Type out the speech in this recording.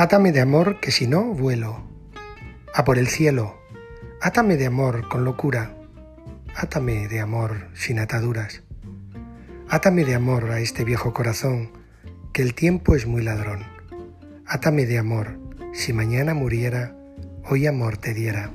Átame de amor que si no vuelo. A por el cielo. Átame de amor con locura. Átame de amor sin ataduras. Átame de amor a este viejo corazón, que el tiempo es muy ladrón. Átame de amor, si mañana muriera, hoy amor te diera.